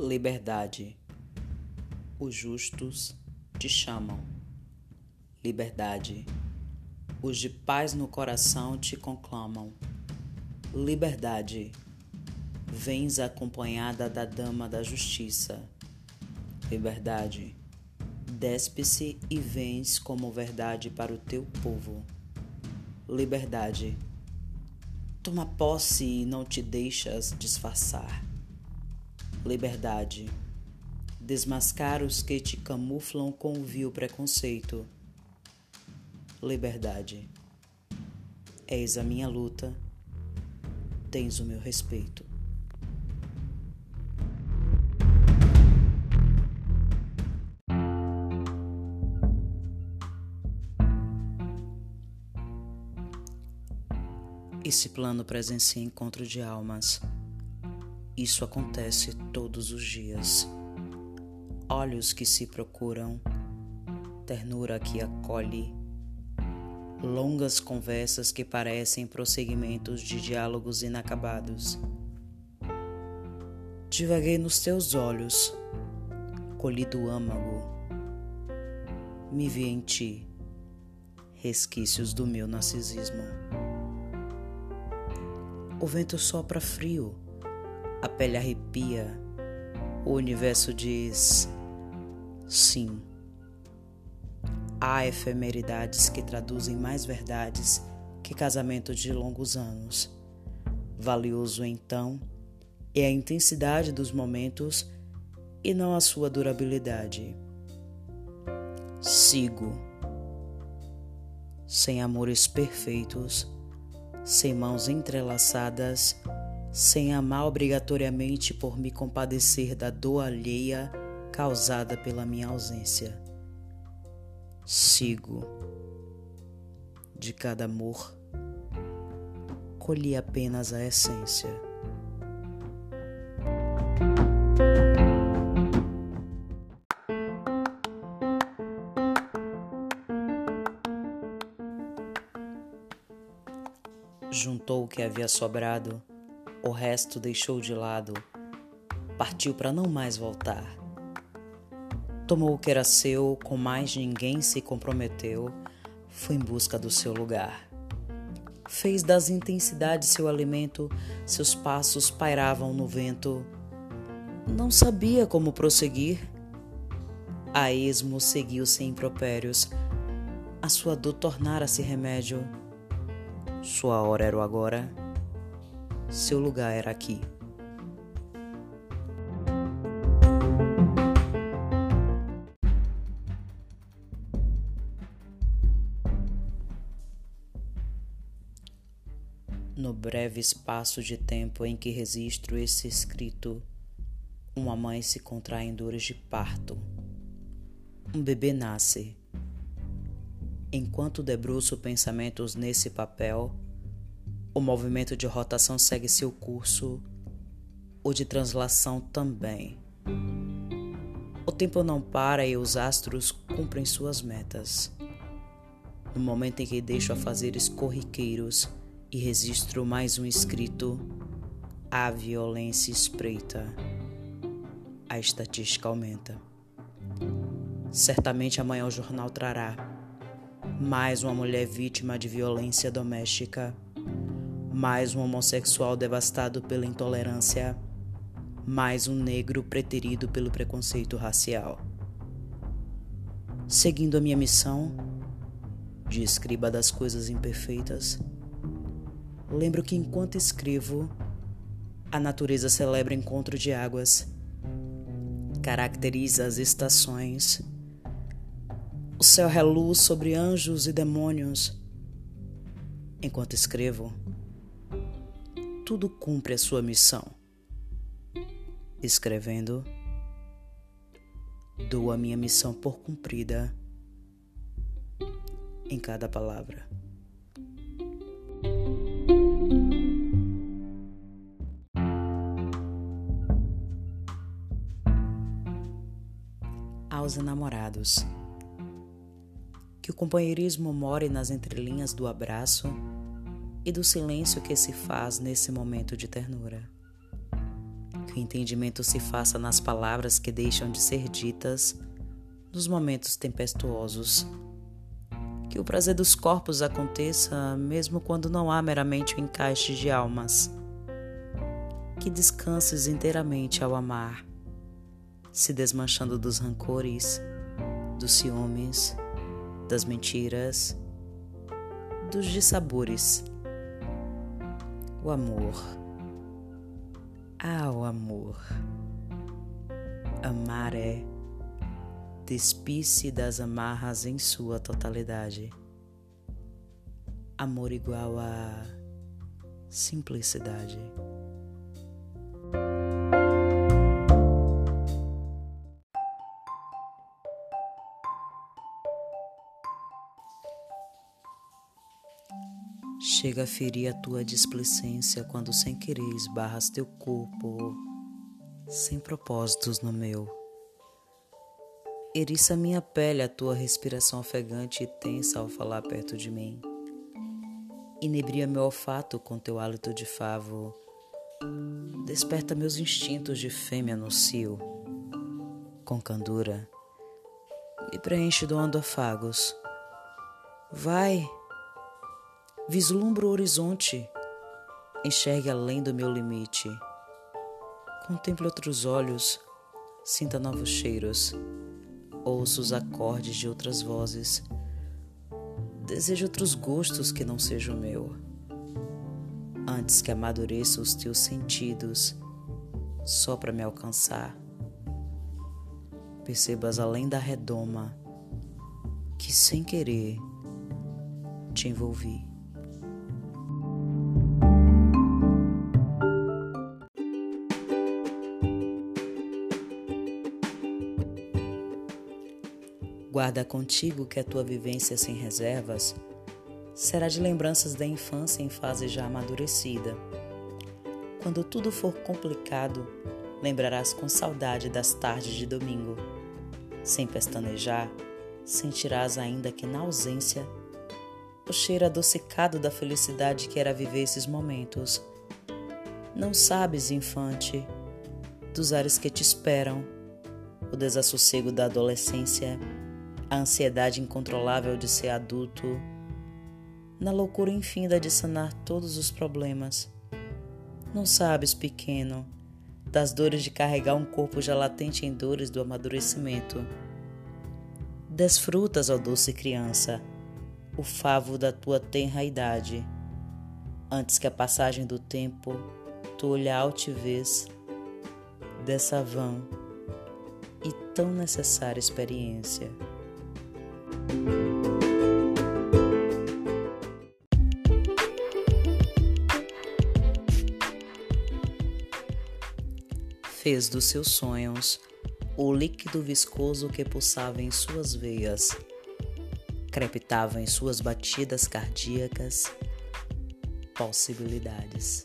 Liberdade. Os justos te chamam. Liberdade. Os de paz no coração te conclamam. Liberdade. Vens acompanhada da dama da justiça. Liberdade. Despe-se e vens como verdade para o teu povo. Liberdade. Toma posse e não te deixas disfarçar liberdade. Desmascar os que te camuflam com o vil preconceito. Liberdade. És a minha luta, tens o meu respeito. Esse plano presencia encontro de almas isso acontece todos os dias. Olhos que se procuram, ternura que acolhe, longas conversas que parecem prosseguimentos de diálogos inacabados. Divaguei nos teus olhos, colhi do âmago, me vi em ti, resquícios do meu narcisismo. O vento sopra frio a pele arrepia, o universo diz sim. Há efemeridades que traduzem mais verdades que casamento de longos anos. Valioso então é a intensidade dos momentos e não a sua durabilidade. Sigo. Sem amores perfeitos, sem mãos entrelaçadas sem amar obrigatoriamente por me compadecer da dor alheia causada pela minha ausência. Sigo. De cada amor, colhi apenas a essência. Juntou o que havia sobrado o resto deixou de lado, partiu para não mais voltar. Tomou o que era seu, com mais ninguém se comprometeu, foi em busca do seu lugar. Fez das intensidades seu alimento, seus passos pairavam no vento. Não sabia como prosseguir. A esmo seguiu sem impropérios. A sua dor tornara-se remédio. Sua hora era o agora seu lugar era aqui. No breve espaço de tempo em que registro esse escrito, uma mãe se contrai em dores de parto. Um bebê nasce. Enquanto debruço pensamentos nesse papel, o movimento de rotação segue seu curso, o de translação também. O tempo não para e os astros cumprem suas metas. No momento em que deixo a fazeres corriqueiros e registro mais um escrito, a violência espreita. A estatística aumenta. Certamente amanhã o jornal trará mais uma mulher vítima de violência doméstica mais um homossexual devastado pela intolerância, mais um negro preterido pelo preconceito racial. Seguindo a minha missão de escriba das coisas imperfeitas, lembro que enquanto escrevo, a natureza celebra encontro de águas, caracteriza as estações, o céu reluz sobre anjos e demônios. Enquanto escrevo, tudo cumpre a sua missão. Escrevendo, dou a minha missão por cumprida em cada palavra. Aos enamorados. Que o companheirismo more nas entrelinhas do abraço e do silêncio que se faz nesse momento de ternura. Que o entendimento se faça nas palavras que deixam de ser ditas nos momentos tempestuosos. Que o prazer dos corpos aconteça mesmo quando não há meramente o um encaixe de almas. Que descanses inteiramente ao amar, se desmanchando dos rancores, dos ciúmes, das mentiras, dos dissabores. O amor. Ah, o amor. Amar é despir-se das amarras em sua totalidade. Amor igual a simplicidade. Chega a ferir a tua displicência quando sem querer esbarras teu corpo sem propósitos no meu. Eriça minha pele a tua respiração ofegante e tensa ao falar perto de mim. Inebria meu olfato com teu hálito de favo. Desperta meus instintos de fêmea no cio. Com candura, me preenche doando afagos. Vai! Vislumbro o horizonte, enxergue além do meu limite. Contemple outros olhos, sinta novos cheiros, ouça os acordes de outras vozes. Desejo outros gostos que não sejam meu. Antes que amadureça os teus sentidos, só para me alcançar. Percebas além da redoma que sem querer te envolvi. Guarda contigo que a tua vivência sem reservas será de lembranças da infância em fase já amadurecida. Quando tudo for complicado, lembrarás com saudade das tardes de domingo. Sem pestanejar, sentirás ainda que na ausência o cheiro adocicado da felicidade que era viver esses momentos. Não sabes, infante, dos ares que te esperam, o desassossego da adolescência a ansiedade incontrolável de ser adulto, na loucura infinda de sanar todos os problemas. Não sabes, pequeno, das dores de carregar um corpo já latente em dores do amadurecimento. Desfrutas, ó doce criança, o favo da tua tenra idade, antes que a passagem do tempo tu olhar altivez dessa vã e tão necessária experiência. Fez dos seus sonhos o líquido viscoso que pulsava em suas veias, crepitava em suas batidas cardíacas possibilidades.